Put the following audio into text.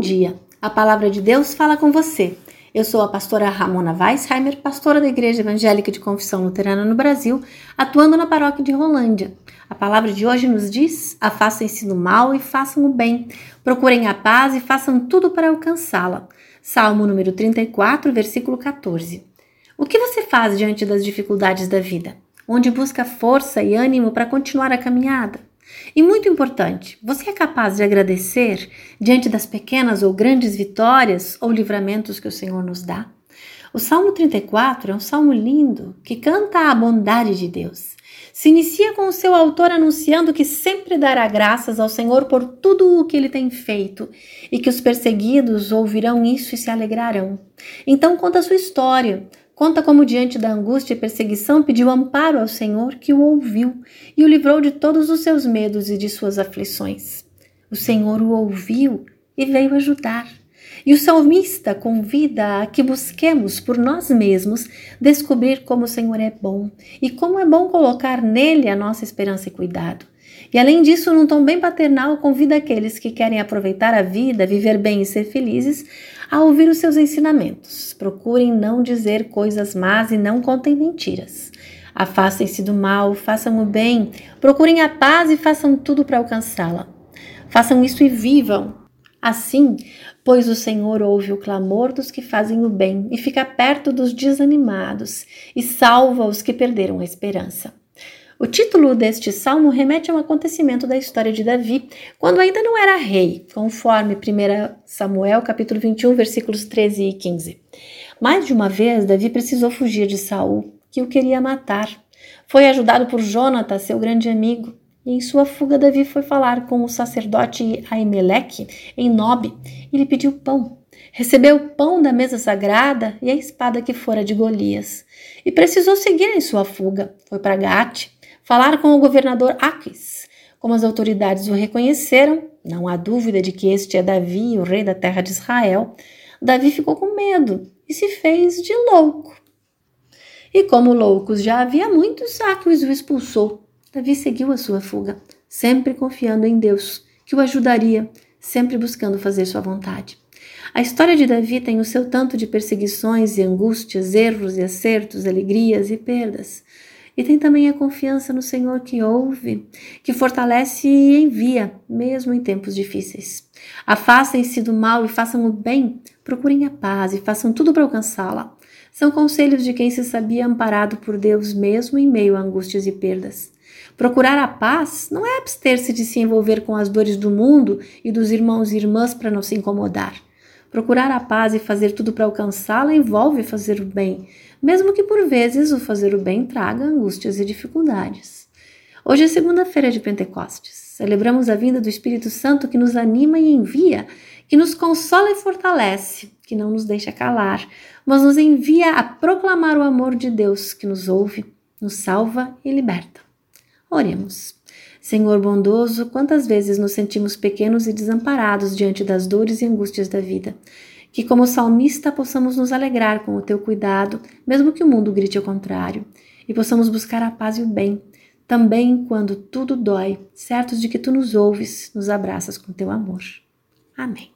dia, a palavra de Deus fala com você. Eu sou a pastora Ramona Weisheimer, pastora da Igreja Evangélica de Confissão Luterana no Brasil, atuando na paróquia de Rolândia. A palavra de hoje nos diz: afastem-se do mal e façam o bem, procurem a paz e façam tudo para alcançá-la. Salmo número 34, versículo 14. O que você faz diante das dificuldades da vida? Onde busca força e ânimo para continuar a caminhada? E muito importante, você é capaz de agradecer diante das pequenas ou grandes vitórias ou livramentos que o Senhor nos dá? O Salmo 34 é um salmo lindo que canta a bondade de Deus. Se inicia com o seu autor anunciando que sempre dará graças ao Senhor por tudo o que ele tem feito e que os perseguidos ouvirão isso e se alegrarão. Então conta a sua história, Conta como, diante da angústia e perseguição, pediu amparo ao Senhor, que o ouviu e o livrou de todos os seus medos e de suas aflições. O Senhor o ouviu e veio ajudar. E o salmista convida a que busquemos por nós mesmos descobrir como o Senhor é bom e como é bom colocar nele a nossa esperança e cuidado. E além disso, num tom bem paternal, convida aqueles que querem aproveitar a vida, viver bem e ser felizes, a ouvir os seus ensinamentos. Procurem não dizer coisas más e não contem mentiras. Afastem-se do mal, façam o bem, procurem a paz e façam tudo para alcançá-la. Façam isso e vivam. Assim, pois o Senhor ouve o clamor dos que fazem o bem e fica perto dos desanimados e salva os que perderam a esperança. O título deste salmo remete a um acontecimento da história de Davi, quando ainda não era rei, conforme 1 Samuel capítulo 21, versículos 13 e 15. Mais de uma vez, Davi precisou fugir de Saul, que o queria matar. Foi ajudado por Jonathan, seu grande amigo, e em sua fuga Davi foi falar com o sacerdote Aimeleque em Nob e lhe pediu pão. Recebeu o pão da mesa sagrada e a espada que fora de Golias. E precisou seguir em sua fuga. Foi para Gate, falar com o governador Aquis. Como as autoridades o reconheceram, não há dúvida de que este é Davi, o rei da terra de Israel, Davi ficou com medo e se fez de louco. E como loucos já havia muitos, Aquis o expulsou. Davi seguiu a sua fuga, sempre confiando em Deus, que o ajudaria, sempre buscando fazer sua vontade. A história de Davi tem o seu tanto de perseguições e angústias, erros e acertos, alegrias e perdas. E tem também a confiança no Senhor que ouve, que fortalece e envia, mesmo em tempos difíceis. Afastem-se do mal e façam o bem, procurem a paz e façam tudo para alcançá-la. São conselhos de quem se sabia amparado por Deus mesmo em meio a angústias e perdas. Procurar a paz não é abster-se de se envolver com as dores do mundo e dos irmãos e irmãs para não se incomodar. Procurar a paz e fazer tudo para alcançá-la envolve fazer o bem, mesmo que por vezes o fazer o bem traga angústias e dificuldades. Hoje é segunda-feira de Pentecostes. Celebramos a vinda do Espírito Santo que nos anima e envia, que nos consola e fortalece, que não nos deixa calar, mas nos envia a proclamar o amor de Deus que nos ouve, nos salva e liberta. Oremos. Senhor bondoso, quantas vezes nos sentimos pequenos e desamparados diante das dores e angústias da vida. Que, como salmista, possamos nos alegrar com o teu cuidado, mesmo que o mundo grite ao contrário, e possamos buscar a paz e o bem, também quando tudo dói, certos de que tu nos ouves, nos abraças com teu amor. Amém.